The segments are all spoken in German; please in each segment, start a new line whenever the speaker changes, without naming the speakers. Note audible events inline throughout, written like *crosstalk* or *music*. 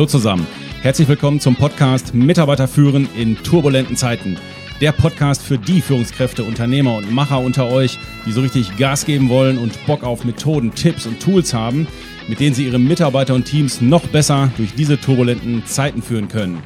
Hallo zusammen. Herzlich willkommen zum Podcast Mitarbeiter führen in turbulenten Zeiten. Der Podcast für die Führungskräfte, Unternehmer und Macher unter euch, die so richtig Gas geben wollen und Bock auf Methoden, Tipps und Tools haben, mit denen sie ihre Mitarbeiter und Teams noch besser durch diese turbulenten Zeiten führen können.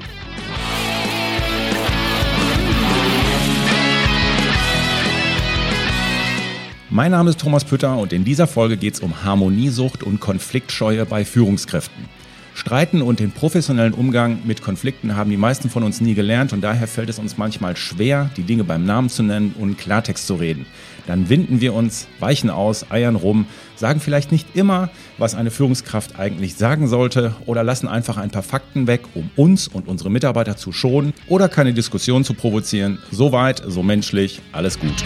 Mein Name ist Thomas Pütter und in dieser Folge geht es um Harmoniesucht und Konfliktscheue bei Führungskräften. Streiten und den professionellen Umgang mit Konflikten haben die meisten von uns nie gelernt und daher fällt es uns manchmal schwer, die Dinge beim Namen zu nennen und Klartext zu reden. Dann winden wir uns, weichen aus, eiern rum, sagen vielleicht nicht immer, was eine Führungskraft eigentlich sagen sollte oder lassen einfach ein paar Fakten weg, um uns und unsere Mitarbeiter zu schonen oder keine Diskussion zu provozieren. So weit, so menschlich, alles gut.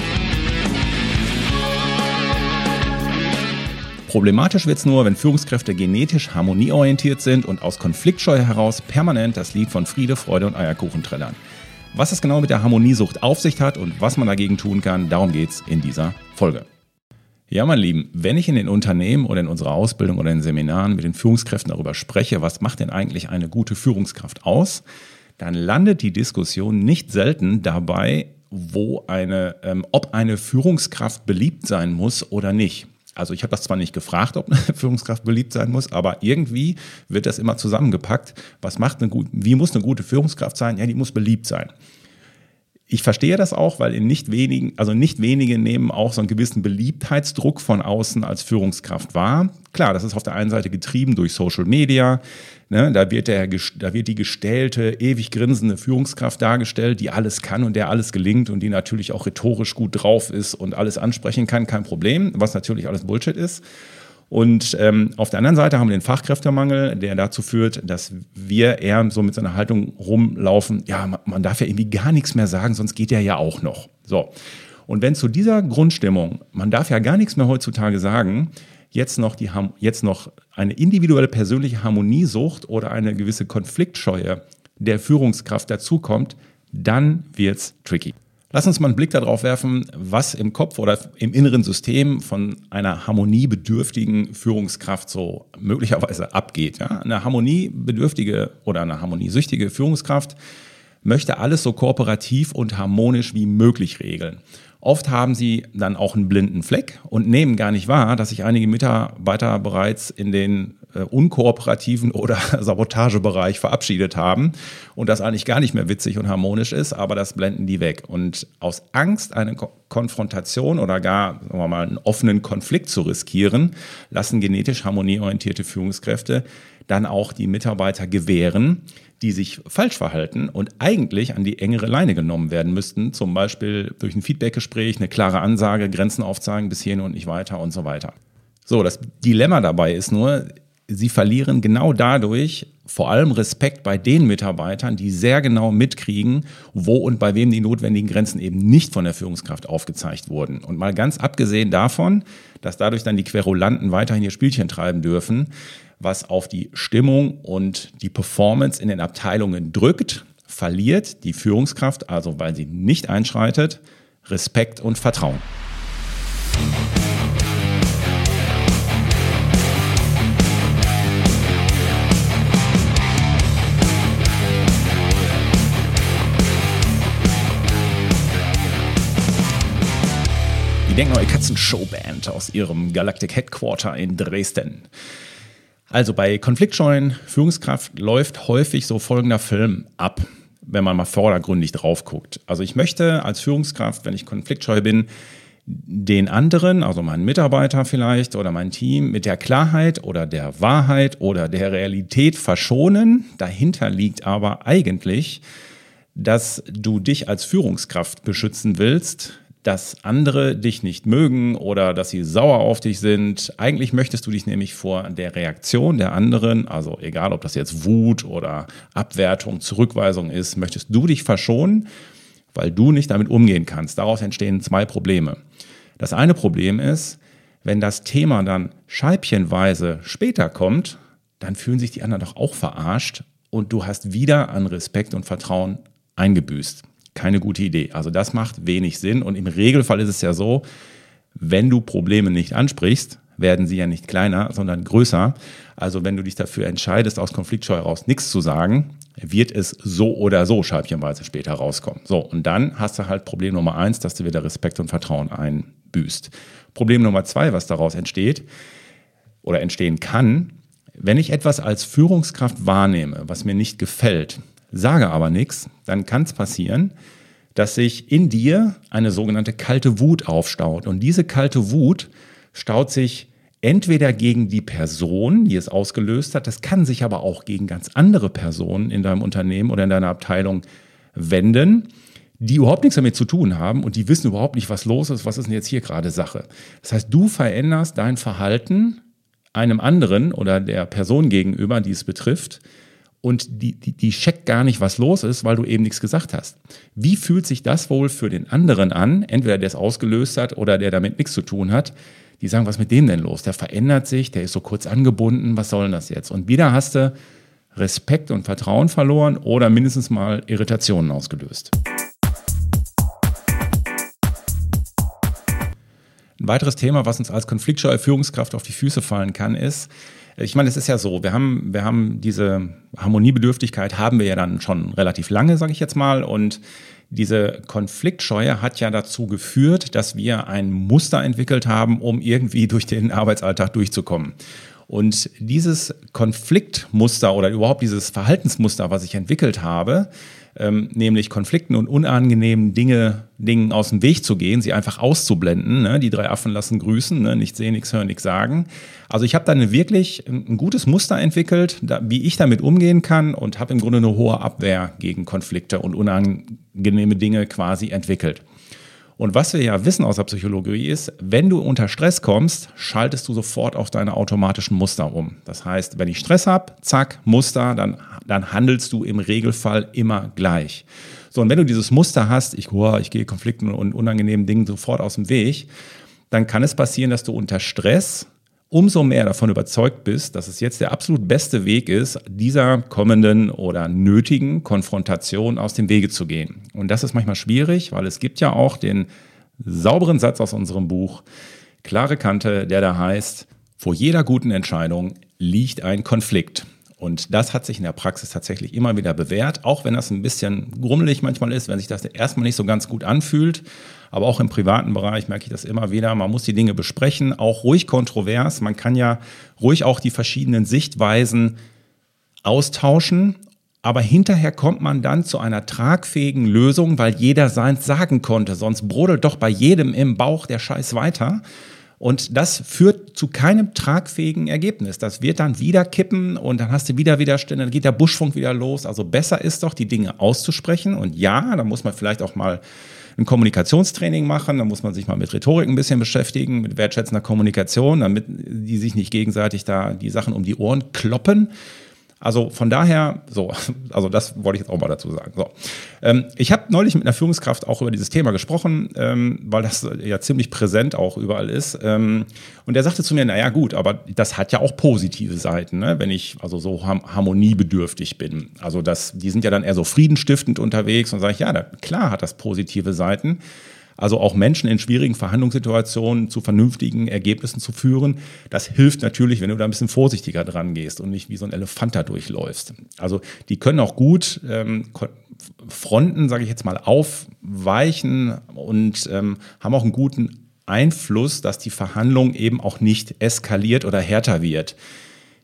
Problematisch wird es nur, wenn Führungskräfte genetisch harmonieorientiert sind und aus Konfliktscheu heraus permanent das Lied von Friede, Freude und Eierkuchen trällern. Was es genau mit der Harmoniesucht auf sich hat und was man dagegen tun kann, darum geht es in dieser Folge. Ja, mein Lieben, wenn ich in den Unternehmen oder in unserer Ausbildung oder in Seminaren mit den Führungskräften darüber spreche, was macht denn eigentlich eine gute Führungskraft aus, dann landet die Diskussion nicht selten dabei, wo eine, ähm, ob eine Führungskraft beliebt sein muss oder nicht. Also ich habe das zwar nicht gefragt, ob eine *laughs* Führungskraft beliebt sein muss, aber irgendwie wird das immer zusammengepackt. Was macht eine gute, wie muss eine gute Führungskraft sein? Ja, die muss beliebt sein. Ich verstehe das auch, weil in nicht wenigen, also nicht wenige nehmen auch so einen gewissen Beliebtheitsdruck von außen als Führungskraft wahr. Klar, das ist auf der einen Seite getrieben durch Social Media. Ne, da, wird der, da wird die gestellte, ewig grinsende Führungskraft dargestellt, die alles kann und der alles gelingt und die natürlich auch rhetorisch gut drauf ist und alles ansprechen kann, kein Problem, was natürlich alles Bullshit ist. Und ähm, auf der anderen Seite haben wir den Fachkräftemangel, der dazu führt, dass wir eher so mit so Haltung rumlaufen, ja, man, man darf ja irgendwie gar nichts mehr sagen, sonst geht der ja auch noch. So. Und wenn zu dieser Grundstimmung, man darf ja gar nichts mehr heutzutage sagen, jetzt noch, die, jetzt noch eine individuelle persönliche Harmoniesucht oder eine gewisse Konfliktscheue der Führungskraft dazukommt, dann wird's tricky. Lass uns mal einen Blick darauf werfen, was im Kopf oder im inneren System von einer harmoniebedürftigen Führungskraft so möglicherweise abgeht. Ja? Eine harmoniebedürftige oder eine harmoniesüchtige Führungskraft möchte alles so kooperativ und harmonisch wie möglich regeln. Oft haben sie dann auch einen blinden Fleck und nehmen gar nicht wahr, dass sich einige Mitarbeiter bereits in den äh, unkooperativen oder *laughs* Sabotagebereich verabschiedet haben und das eigentlich gar nicht mehr witzig und harmonisch ist, aber das blenden die weg. Und aus Angst, eine Ko Konfrontation oder gar sagen wir mal, einen offenen Konflikt zu riskieren, lassen genetisch harmonieorientierte Führungskräfte dann auch die Mitarbeiter gewähren, die sich falsch verhalten und eigentlich an die engere Leine genommen werden müssten, zum Beispiel durch ein Feedbackgespräch, eine klare Ansage, Grenzen aufzeigen, bis hierhin und nicht weiter und so weiter. So, das Dilemma dabei ist nur, sie verlieren genau dadurch vor allem Respekt bei den Mitarbeitern, die sehr genau mitkriegen, wo und bei wem die notwendigen Grenzen eben nicht von der Führungskraft aufgezeigt wurden. Und mal ganz abgesehen davon, dass dadurch dann die Querulanten weiterhin ihr Spielchen treiben dürfen, was auf die Stimmung und die Performance in den Abteilungen drückt, verliert die Führungskraft, also weil sie nicht einschreitet, Respekt und Vertrauen. Denken eure Katzen-Showband aus ihrem Galactic Headquarter in Dresden. Also bei konfliktscheuen Führungskraft läuft häufig so folgender Film ab, wenn man mal vordergründig drauf guckt. Also ich möchte als Führungskraft, wenn ich konfliktscheu bin, den anderen, also meinen Mitarbeiter vielleicht oder mein Team mit der Klarheit oder der Wahrheit oder der Realität verschonen. Dahinter liegt aber eigentlich, dass du dich als Führungskraft beschützen willst, dass andere dich nicht mögen oder dass sie sauer auf dich sind. Eigentlich möchtest du dich nämlich vor der Reaktion der anderen, also egal ob das jetzt Wut oder Abwertung, Zurückweisung ist, möchtest du dich verschonen, weil du nicht damit umgehen kannst. Daraus entstehen zwei Probleme. Das eine Problem ist, wenn das Thema dann scheibchenweise später kommt, dann fühlen sich die anderen doch auch verarscht und du hast wieder an Respekt und Vertrauen eingebüßt keine gute Idee. Also das macht wenig Sinn und im Regelfall ist es ja so, wenn du Probleme nicht ansprichst, werden sie ja nicht kleiner, sondern größer. Also wenn du dich dafür entscheidest, aus Konfliktscheu heraus nichts zu sagen, wird es so oder so scheibchenweise später rauskommen. So, und dann hast du halt Problem Nummer eins, dass du wieder Respekt und Vertrauen einbüßt. Problem Nummer zwei, was daraus entsteht oder entstehen kann, wenn ich etwas als Führungskraft wahrnehme, was mir nicht gefällt, sage aber nichts, dann kann es passieren, dass sich in dir eine sogenannte kalte Wut aufstaut. Und diese kalte Wut staut sich entweder gegen die Person, die es ausgelöst hat, das kann sich aber auch gegen ganz andere Personen in deinem Unternehmen oder in deiner Abteilung wenden, die überhaupt nichts damit zu tun haben und die wissen überhaupt nicht, was los ist, was ist denn jetzt hier gerade Sache. Das heißt, du veränderst dein Verhalten einem anderen oder der Person gegenüber, die es betrifft, und die, die, die checkt gar nicht, was los ist, weil du eben nichts gesagt hast. Wie fühlt sich das wohl für den anderen an, entweder der es ausgelöst hat oder der damit nichts zu tun hat? Die sagen, was ist mit dem denn los? Der verändert sich, der ist so kurz angebunden, was soll denn das jetzt? Und wieder hast du Respekt und Vertrauen verloren oder mindestens mal Irritationen ausgelöst. Ein weiteres Thema, was uns als konfliktscheue Führungskraft auf die Füße fallen kann, ist, ich meine, es ist ja so, wir haben, wir haben diese Harmoniebedürftigkeit haben wir ja dann schon relativ lange, sage ich jetzt mal. Und diese Konfliktscheue hat ja dazu geführt, dass wir ein Muster entwickelt haben, um irgendwie durch den Arbeitsalltag durchzukommen. Und dieses Konfliktmuster oder überhaupt dieses Verhaltensmuster, was ich entwickelt habe, ähm, nämlich Konflikten und unangenehmen Dinge, Dingen aus dem Weg zu gehen, sie einfach auszublenden. Ne? Die drei Affen lassen grüßen, ne? nicht sehen, nichts hören, nichts sagen. Also ich habe da eine wirklich ein gutes Muster entwickelt, da, wie ich damit umgehen kann und habe im Grunde eine hohe Abwehr gegen Konflikte und unangenehme Dinge quasi entwickelt. Und was wir ja wissen aus der Psychologie ist, wenn du unter Stress kommst, schaltest du sofort auf deine automatischen Muster um. Das heißt, wenn ich Stress habe, zack, Muster, dann, dann handelst du im Regelfall immer gleich. So, und wenn du dieses Muster hast, ich, oh, ich gehe Konflikten und unangenehmen Dingen sofort aus dem Weg, dann kann es passieren, dass du unter Stress umso mehr davon überzeugt bist, dass es jetzt der absolut beste Weg ist, dieser kommenden oder nötigen Konfrontation aus dem Wege zu gehen. Und das ist manchmal schwierig, weil es gibt ja auch den sauberen Satz aus unserem Buch, klare Kante, der da heißt, vor jeder guten Entscheidung liegt ein Konflikt. Und das hat sich in der Praxis tatsächlich immer wieder bewährt, auch wenn das ein bisschen grummelig manchmal ist, wenn sich das erstmal nicht so ganz gut anfühlt. Aber auch im privaten Bereich merke ich das immer wieder. Man muss die Dinge besprechen, auch ruhig kontrovers. Man kann ja ruhig auch die verschiedenen Sichtweisen austauschen. Aber hinterher kommt man dann zu einer tragfähigen Lösung, weil jeder seins sagen konnte. Sonst brodelt doch bei jedem im Bauch der Scheiß weiter. Und das führt zu keinem tragfähigen Ergebnis. Das wird dann wieder kippen und dann hast du wieder Widerstände, dann geht der Buschfunk wieder los. Also besser ist doch, die Dinge auszusprechen. Und ja, da muss man vielleicht auch mal ein Kommunikationstraining machen, da muss man sich mal mit Rhetorik ein bisschen beschäftigen, mit wertschätzender Kommunikation, damit die sich nicht gegenseitig da die Sachen um die Ohren kloppen. Also von daher, so, *laughs* also das wollte ich jetzt auch mal dazu sagen. So. Ähm, ich habe neulich mit einer Führungskraft auch über dieses Thema gesprochen, ähm, weil das ja ziemlich präsent auch überall ist. Ähm, und er sagte zu mir, naja gut, aber das hat ja auch positive Seiten, ne? wenn ich also so harmoniebedürftig bin. Also das, die sind ja dann eher so friedenstiftend unterwegs und sage ich, ja, da, klar hat das positive Seiten. Also auch Menschen in schwierigen Verhandlungssituationen zu vernünftigen Ergebnissen zu führen, das hilft natürlich, wenn du da ein bisschen vorsichtiger dran gehst und nicht wie so ein Elefant da durchläufst. Also die können auch gut ähm, Fronten, sage ich jetzt mal, aufweichen und ähm, haben auch einen guten Einfluss, dass die Verhandlung eben auch nicht eskaliert oder härter wird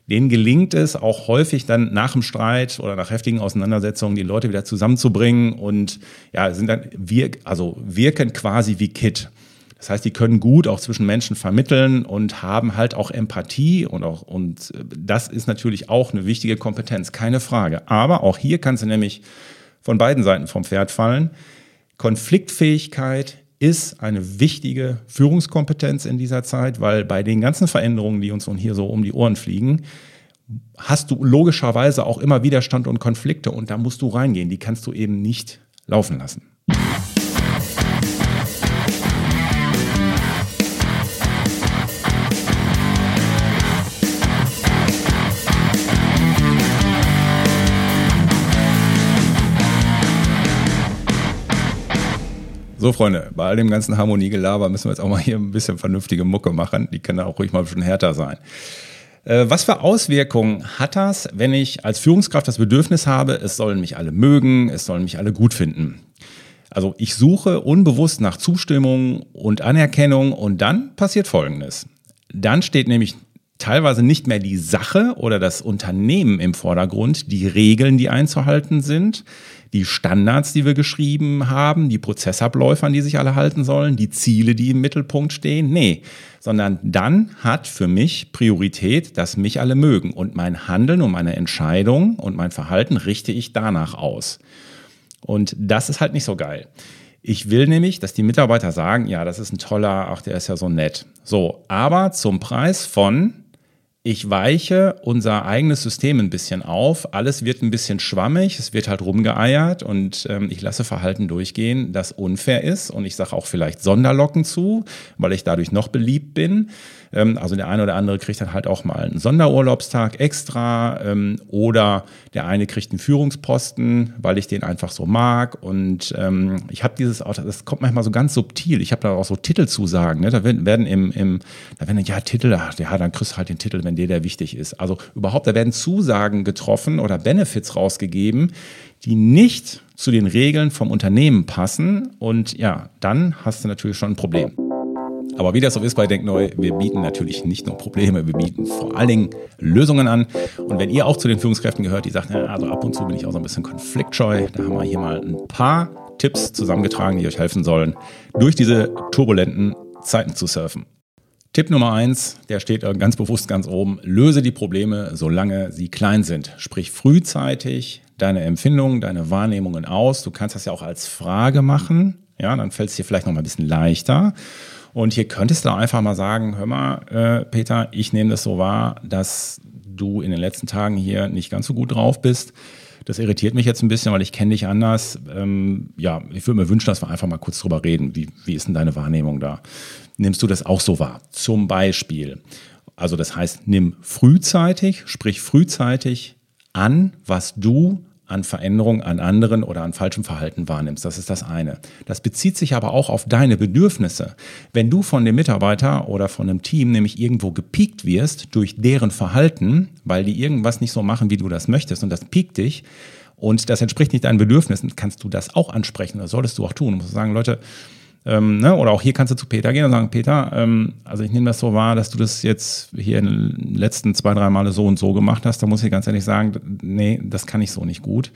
denen gelingt es auch häufig dann nach dem Streit oder nach heftigen Auseinandersetzungen die Leute wieder zusammenzubringen und ja, sind dann wirk also wirken quasi wie Kit. Das heißt, die können gut auch zwischen Menschen vermitteln und haben halt auch Empathie und auch, und das ist natürlich auch eine wichtige Kompetenz, keine Frage. Aber auch hier kannst du nämlich von beiden Seiten vom Pferd fallen. Konfliktfähigkeit, ist eine wichtige Führungskompetenz in dieser Zeit, weil bei den ganzen Veränderungen, die uns hier so um die Ohren fliegen, hast du logischerweise auch immer Widerstand und Konflikte und da musst du reingehen. Die kannst du eben nicht laufen lassen. So, Freunde, bei all dem ganzen Harmoniegelaber müssen wir jetzt auch mal hier ein bisschen vernünftige Mucke machen. Die kann da auch ruhig mal ein bisschen härter sein. Äh, was für Auswirkungen hat das, wenn ich als Führungskraft das Bedürfnis habe, es sollen mich alle mögen, es sollen mich alle gut finden? Also ich suche unbewusst nach Zustimmung und Anerkennung und dann passiert Folgendes. Dann steht nämlich teilweise nicht mehr die Sache oder das Unternehmen im Vordergrund, die Regeln, die einzuhalten sind, die Standards, die wir geschrieben haben, die Prozessabläufe, an die sich alle halten sollen, die Ziele, die im Mittelpunkt stehen. Nee, sondern dann hat für mich Priorität, dass mich alle mögen und mein Handeln und meine Entscheidung und mein Verhalten richte ich danach aus. Und das ist halt nicht so geil. Ich will nämlich, dass die Mitarbeiter sagen, ja, das ist ein toller, ach, der ist ja so nett. So, aber zum Preis von ich weiche unser eigenes System ein bisschen auf. Alles wird ein bisschen schwammig, es wird halt rumgeeiert und ähm, ich lasse Verhalten durchgehen, das unfair ist. Und ich sage auch vielleicht Sonderlocken zu, weil ich dadurch noch beliebt bin. Ähm, also der eine oder andere kriegt dann halt auch mal einen Sonderurlaubstag extra ähm, oder der eine kriegt einen Führungsposten, weil ich den einfach so mag. Und ähm, ich habe dieses, das kommt manchmal so ganz subtil. Ich habe da auch so Titelzusagen. Ne? Da werden im, im, da werden ja Titel, ach, ja, dann kriegst du halt den Titel, wenn dir der wichtig ist. Also überhaupt, da werden Zusagen getroffen oder Benefits rausgegeben, die nicht zu den Regeln vom Unternehmen passen. Und ja, dann hast du natürlich schon ein Problem. Aber wie das so ist bei Denkneu, wir bieten natürlich nicht nur Probleme, wir bieten vor allen Dingen Lösungen an. Und wenn ihr auch zu den Führungskräften gehört, die sagen, ja, also ab und zu bin ich auch so ein bisschen konfliktscheu, da haben wir hier mal ein paar Tipps zusammengetragen, die euch helfen sollen, durch diese turbulenten Zeiten zu surfen. Tipp Nummer eins, der steht ganz bewusst ganz oben, löse die Probleme, solange sie klein sind. Sprich frühzeitig deine Empfindungen, deine Wahrnehmungen aus. Du kannst das ja auch als Frage machen. Ja, dann fällt es dir vielleicht noch mal ein bisschen leichter. Und hier könntest du einfach mal sagen, hör mal, äh, Peter, ich nehme das so wahr, dass du in den letzten Tagen hier nicht ganz so gut drauf bist. Das irritiert mich jetzt ein bisschen, weil ich kenne dich anders. Ähm, ja, ich würde mir wünschen, dass wir einfach mal kurz drüber reden. Wie, wie ist denn deine Wahrnehmung da? Nimmst du das auch so wahr? Zum Beispiel. Also das heißt, nimm frühzeitig, sprich frühzeitig an, was du an Veränderungen an anderen oder an falschem Verhalten wahrnimmst. Das ist das eine. Das bezieht sich aber auch auf deine Bedürfnisse. Wenn du von dem Mitarbeiter oder von einem Team nämlich irgendwo gepiekt wirst durch deren Verhalten, weil die irgendwas nicht so machen, wie du das möchtest und das piekt dich und das entspricht nicht deinen Bedürfnissen, kannst du das auch ansprechen. Das solltest du auch tun. Du musst sagen, Leute, ähm, ne? Oder auch hier kannst du zu Peter gehen und sagen, Peter, ähm, also ich nehme das so wahr, dass du das jetzt hier in den letzten zwei, drei Male so und so gemacht hast. Da muss ich ganz ehrlich sagen, nee, das kann ich so nicht gut.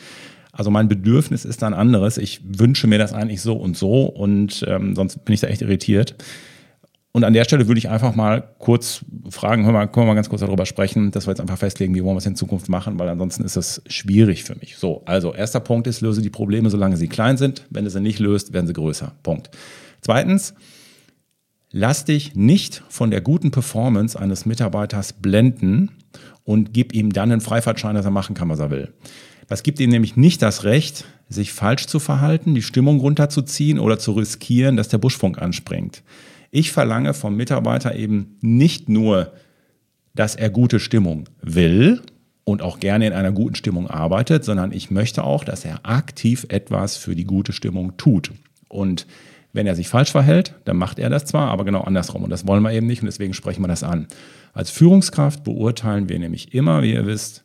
Also mein Bedürfnis ist dann anderes. Ich wünsche mir das eigentlich so und so und ähm, sonst bin ich da echt irritiert. Und an der Stelle würde ich einfach mal kurz fragen, hör mal, können wir mal ganz kurz darüber sprechen, dass wir jetzt einfach festlegen, wie wollen wir es in Zukunft machen, weil ansonsten ist das schwierig für mich. So, also erster Punkt ist, löse die Probleme, solange sie klein sind. Wenn du sie nicht löst, werden sie größer. Punkt. Zweitens, lass dich nicht von der guten Performance eines Mitarbeiters blenden und gib ihm dann einen Freifahrtschein, dass er machen kann, was er will. Das gibt ihm nämlich nicht das Recht, sich falsch zu verhalten, die Stimmung runterzuziehen oder zu riskieren, dass der Buschfunk anspringt. Ich verlange vom Mitarbeiter eben nicht nur, dass er gute Stimmung will und auch gerne in einer guten Stimmung arbeitet, sondern ich möchte auch, dass er aktiv etwas für die gute Stimmung tut. Und wenn er sich falsch verhält, dann macht er das zwar, aber genau andersrum. Und das wollen wir eben nicht und deswegen sprechen wir das an. Als Führungskraft beurteilen wir nämlich immer, wie ihr wisst,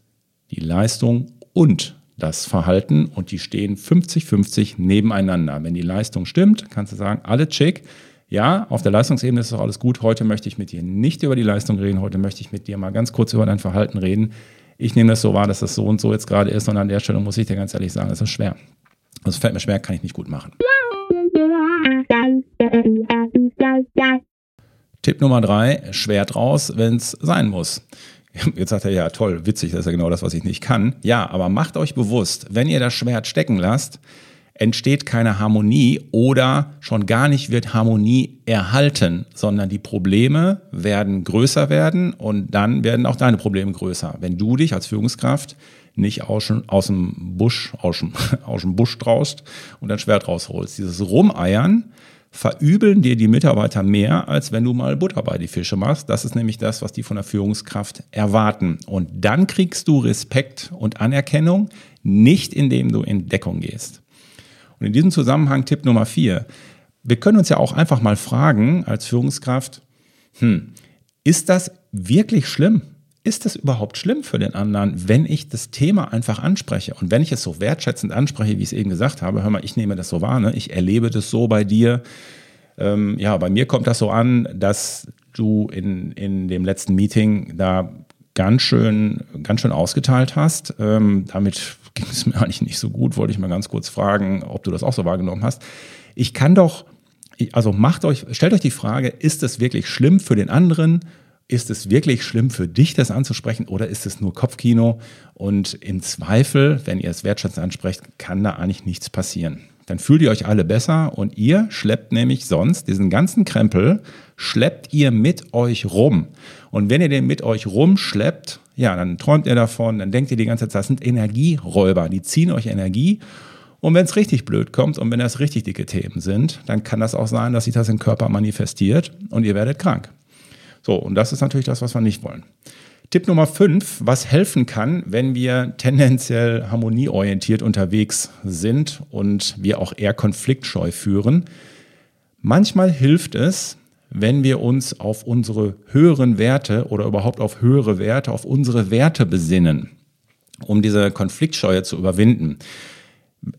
die Leistung und das Verhalten und die stehen 50-50 nebeneinander. Wenn die Leistung stimmt, kannst du sagen, alle check ja, auf der Leistungsebene ist doch alles gut. Heute möchte ich mit dir nicht über die Leistung reden. Heute möchte ich mit dir mal ganz kurz über dein Verhalten reden. Ich nehme das so wahr, dass das so und so jetzt gerade ist. Und an der Stelle muss ich dir ganz ehrlich sagen, das ist schwer. Das fällt mir schwer, kann ich nicht gut machen. Tipp Nummer drei, schwert raus, wenn es sein muss. Jetzt sagt er, ja, toll, witzig, das ist ja genau das, was ich nicht kann. Ja, aber macht euch bewusst, wenn ihr das Schwert stecken lasst, entsteht keine Harmonie oder schon gar nicht wird Harmonie erhalten, sondern die Probleme werden größer werden und dann werden auch deine Probleme größer. Wenn du dich als Führungskraft nicht aus, aus dem Busch, aus dem, *laughs* aus dem Busch traust und dein Schwert rausholst. Dieses Rumeiern verübeln dir die Mitarbeiter mehr, als wenn du mal Butter bei die Fische machst. Das ist nämlich das, was die von der Führungskraft erwarten. Und dann kriegst du Respekt und Anerkennung, nicht indem du in Deckung gehst. Und in diesem Zusammenhang Tipp Nummer vier. wir können uns ja auch einfach mal fragen als Führungskraft, hm, ist das wirklich schlimm? Ist das überhaupt schlimm für den anderen, wenn ich das Thema einfach anspreche? Und wenn ich es so wertschätzend anspreche, wie ich es eben gesagt habe, hör mal, ich nehme das so wahr, ne? ich erlebe das so bei dir. Ähm, ja, bei mir kommt das so an, dass du in, in dem letzten Meeting da ganz schön, ganz schön ausgeteilt hast. Ähm, damit ging es mir *laughs* eigentlich nicht so gut, wollte ich mal ganz kurz fragen, ob du das auch so wahrgenommen hast. Ich kann doch, also macht euch, stellt euch die Frage, ist es wirklich schlimm für den anderen? Ist es wirklich schlimm für dich, das anzusprechen oder ist es nur Kopfkino? Und im Zweifel, wenn ihr es wertschätzend ansprecht, kann da eigentlich nichts passieren. Dann fühlt ihr euch alle besser und ihr schleppt nämlich sonst diesen ganzen Krempel, schleppt ihr mit euch rum. Und wenn ihr den mit euch rumschleppt, ja, dann träumt ihr davon, dann denkt ihr die ganze Zeit, das sind Energieräuber, die ziehen euch Energie. Und wenn es richtig blöd kommt und wenn das richtig dicke Themen sind, dann kann das auch sein, dass sich das im Körper manifestiert und ihr werdet krank. So, und das ist natürlich das, was wir nicht wollen. Tipp Nummer 5, was helfen kann, wenn wir tendenziell harmonieorientiert unterwegs sind und wir auch eher konfliktscheu führen. Manchmal hilft es, wenn wir uns auf unsere höheren Werte oder überhaupt auf höhere Werte, auf unsere Werte besinnen, um diese Konfliktscheue zu überwinden.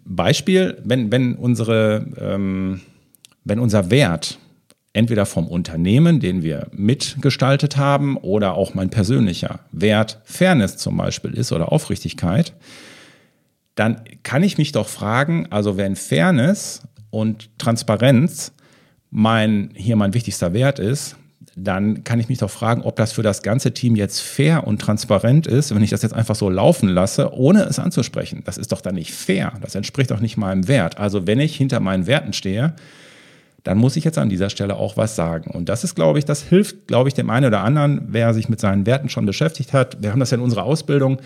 Beispiel, wenn, wenn, unsere, ähm, wenn unser Wert entweder vom Unternehmen, den wir mitgestaltet haben, oder auch mein persönlicher Wert Fairness zum Beispiel ist oder Aufrichtigkeit, dann kann ich mich doch fragen, also wenn Fairness und Transparenz mein, hier mein wichtigster Wert ist, dann kann ich mich doch fragen, ob das für das ganze Team jetzt fair und transparent ist, wenn ich das jetzt einfach so laufen lasse, ohne es anzusprechen. Das ist doch dann nicht fair. Das entspricht doch nicht meinem Wert. Also wenn ich hinter meinen Werten stehe, dann muss ich jetzt an dieser Stelle auch was sagen. Und das ist, glaube ich, das hilft, glaube ich, dem einen oder anderen, wer sich mit seinen Werten schon beschäftigt hat. Wir haben das ja in unserer Ausbildung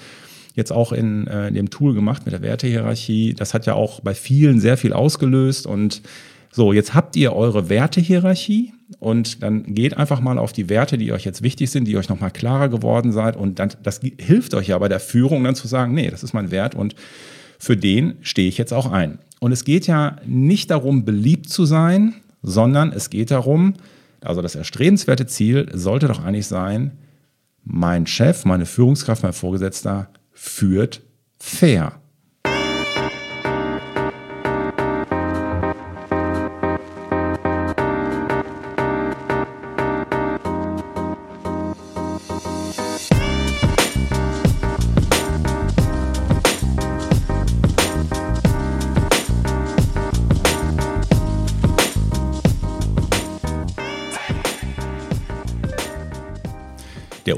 jetzt auch in, äh, in dem Tool gemacht mit der Wertehierarchie. Das hat ja auch bei vielen sehr viel ausgelöst. Und so, jetzt habt ihr eure Wertehierarchie und dann geht einfach mal auf die Werte, die euch jetzt wichtig sind, die euch nochmal klarer geworden seid. Und dann, das hilft euch ja bei der Führung dann zu sagen, nee, das ist mein Wert und für den stehe ich jetzt auch ein. Und es geht ja nicht darum, beliebt zu sein, sondern es geht darum, also das erstrebenswerte Ziel sollte doch eigentlich sein, mein Chef, meine Führungskraft, mein Vorgesetzter führt fair.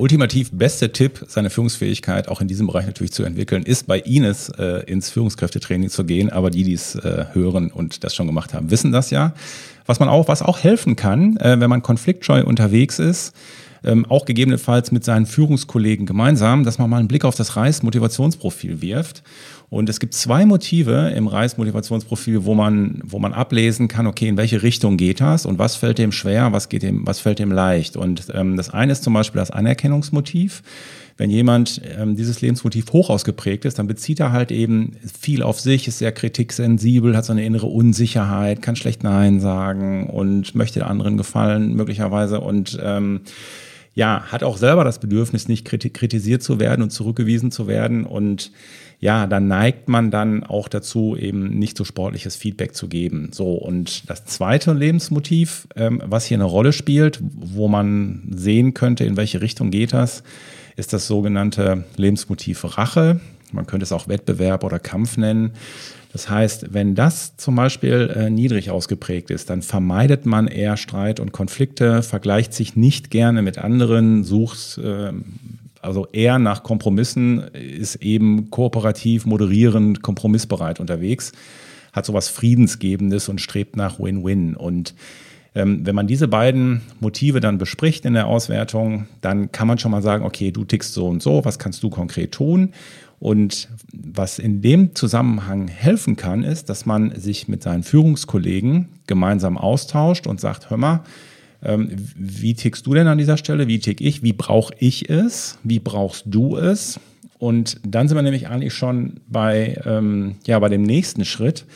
Der ultimativ beste Tipp, seine Führungsfähigkeit auch in diesem Bereich natürlich zu entwickeln, ist bei Ines äh, ins Führungskräftetraining zu gehen. Aber die, die es äh, hören und das schon gemacht haben, wissen das ja. Was man auch, was auch helfen kann, äh, wenn man konfliktscheu unterwegs ist, ähm, auch gegebenenfalls mit seinen Führungskollegen gemeinsam, dass man mal einen Blick auf das Reis-Motivationsprofil wirft und es gibt zwei Motive im Reismotivationsprofil, wo man, wo man ablesen kann, okay, in welche Richtung geht das und was fällt dem schwer, was geht dem, was fällt dem leicht. Und ähm, das eine ist zum Beispiel das Anerkennungsmotiv. Wenn jemand ähm, dieses Lebensmotiv hoch ausgeprägt ist, dann bezieht er halt eben viel auf sich, ist sehr kritiksensibel, hat so eine innere Unsicherheit, kann schlecht Nein sagen und möchte anderen gefallen möglicherweise und ähm, ja, hat auch selber das Bedürfnis, nicht kritisiert zu werden und zurückgewiesen zu werden und ja, dann neigt man dann auch dazu, eben nicht so sportliches Feedback zu geben. So, und das zweite Lebensmotiv, ähm, was hier eine Rolle spielt, wo man sehen könnte, in welche Richtung geht das, ist das sogenannte Lebensmotiv Rache. Man könnte es auch Wettbewerb oder Kampf nennen. Das heißt, wenn das zum Beispiel äh, niedrig ausgeprägt ist, dann vermeidet man eher Streit und Konflikte, vergleicht sich nicht gerne mit anderen, sucht äh, also eher nach Kompromissen, ist eben kooperativ, moderierend, kompromissbereit unterwegs, hat sowas Friedensgebendes und strebt nach Win-Win. Und ähm, wenn man diese beiden Motive dann bespricht in der Auswertung, dann kann man schon mal sagen, okay, du tickst so und so, was kannst du konkret tun? Und was in dem Zusammenhang helfen kann, ist, dass man sich mit seinen Führungskollegen gemeinsam austauscht und sagt, hör mal, ähm, wie tickst du denn an dieser Stelle? Wie tick ich? Wie brauche ich es? Wie brauchst du es? Und dann sind wir nämlich eigentlich schon bei, ähm, ja, bei dem nächsten Schritt,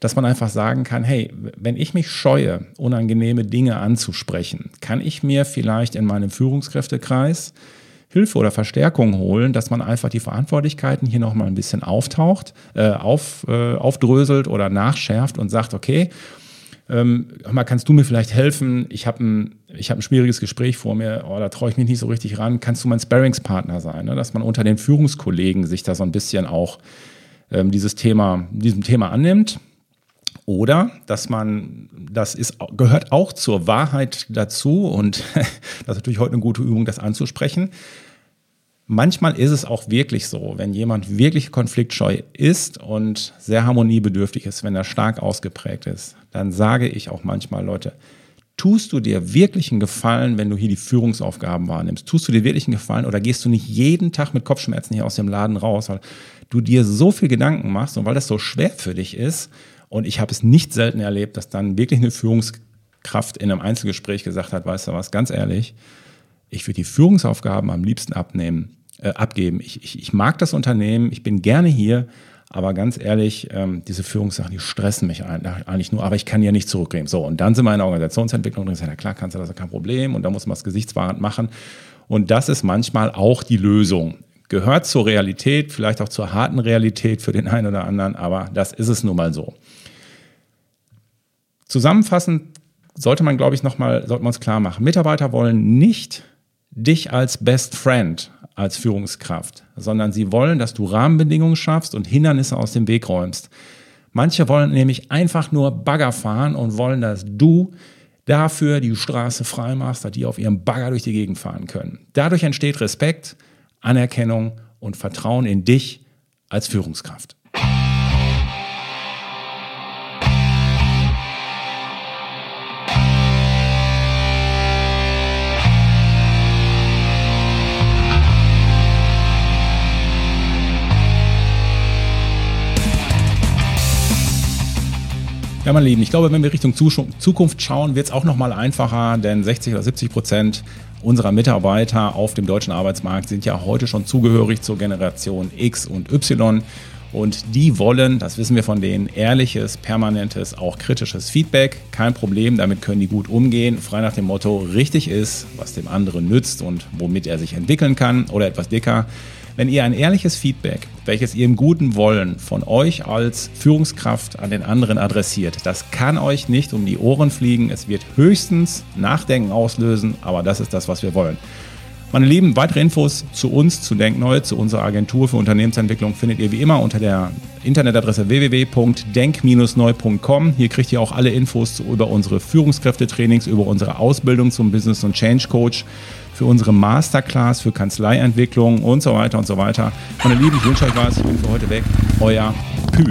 dass man einfach sagen kann, hey, wenn ich mich scheue, unangenehme Dinge anzusprechen, kann ich mir vielleicht in meinem Führungskräftekreis Hilfe oder Verstärkung holen, dass man einfach die Verantwortlichkeiten hier nochmal ein bisschen auftaucht, äh, auf, äh, aufdröselt oder nachschärft und sagt, okay, ähm, mal, kannst du mir vielleicht helfen? Ich habe ein, hab ein schwieriges Gespräch vor mir, oh, da traue ich mich nicht so richtig ran. Kannst du mein Sparringspartner sein? Ne? Dass man unter den Führungskollegen sich da so ein bisschen auch ähm, dieses Thema, diesem Thema annimmt. Oder dass man, das ist, gehört auch zur Wahrheit dazu und *laughs* das ist natürlich heute eine gute Übung, das anzusprechen. Manchmal ist es auch wirklich so, wenn jemand wirklich konfliktscheu ist und sehr harmoniebedürftig ist, wenn er stark ausgeprägt ist, dann sage ich auch manchmal, Leute, tust du dir wirklich einen Gefallen, wenn du hier die Führungsaufgaben wahrnimmst? Tust du dir wirklich einen Gefallen oder gehst du nicht jeden Tag mit Kopfschmerzen hier aus dem Laden raus, weil du dir so viel Gedanken machst und weil das so schwer für dich ist? Und ich habe es nicht selten erlebt, dass dann wirklich eine Führungskraft in einem Einzelgespräch gesagt hat, weißt du was, ganz ehrlich, ich würde die Führungsaufgaben am liebsten abnehmen äh, abgeben. Ich, ich, ich mag das Unternehmen, ich bin gerne hier, aber ganz ehrlich, ähm, diese Führungssachen, die stressen mich eigentlich nur, aber ich kann ja nicht zurückgehen. So, und dann sind wir in der Organisationsentwicklung sagen, ja klar, kannst du das, kein Problem und da muss man es gesichtswahrend machen. Und das ist manchmal auch die Lösung. Gehört zur Realität, vielleicht auch zur harten Realität für den einen oder anderen, aber das ist es nun mal so. Zusammenfassend sollte man, glaube ich, nochmal, sollten wir uns klar machen. Mitarbeiter wollen nicht dich als Best Friend, als Führungskraft, sondern sie wollen, dass du Rahmenbedingungen schaffst und Hindernisse aus dem Weg räumst. Manche wollen nämlich einfach nur Bagger fahren und wollen, dass du dafür die Straße frei machst, dass die auf ihrem Bagger durch die Gegend fahren können. Dadurch entsteht Respekt, Anerkennung und Vertrauen in dich als Führungskraft. Ja, meine Lieben, ich glaube, wenn wir Richtung Zukunft schauen, wird es auch nochmal einfacher, denn 60 oder 70 Prozent unserer Mitarbeiter auf dem deutschen Arbeitsmarkt sind ja heute schon zugehörig zur Generation X und Y. Und die wollen, das wissen wir von denen, ehrliches, permanentes, auch kritisches Feedback. Kein Problem, damit können die gut umgehen. Frei nach dem Motto, richtig ist, was dem anderen nützt und womit er sich entwickeln kann. Oder etwas dicker, wenn ihr ein ehrliches Feedback, welches ihr im guten Wollen von euch als Führungskraft an den anderen adressiert, das kann euch nicht um die Ohren fliegen. Es wird höchstens Nachdenken auslösen, aber das ist das, was wir wollen. Meine Lieben, weitere Infos zu uns, zu Denkneu, zu unserer Agentur für Unternehmensentwicklung findet ihr wie immer unter der Internetadresse www.denk-neu.com. Hier kriegt ihr auch alle Infos über unsere Führungskräftetrainings, über unsere Ausbildung zum Business- und Change Coach für unsere Masterclass, für Kanzleientwicklung und so weiter und so weiter. Meine Lieben, ich wünsche euch was. Ich bin für heute weg. Euer Pü.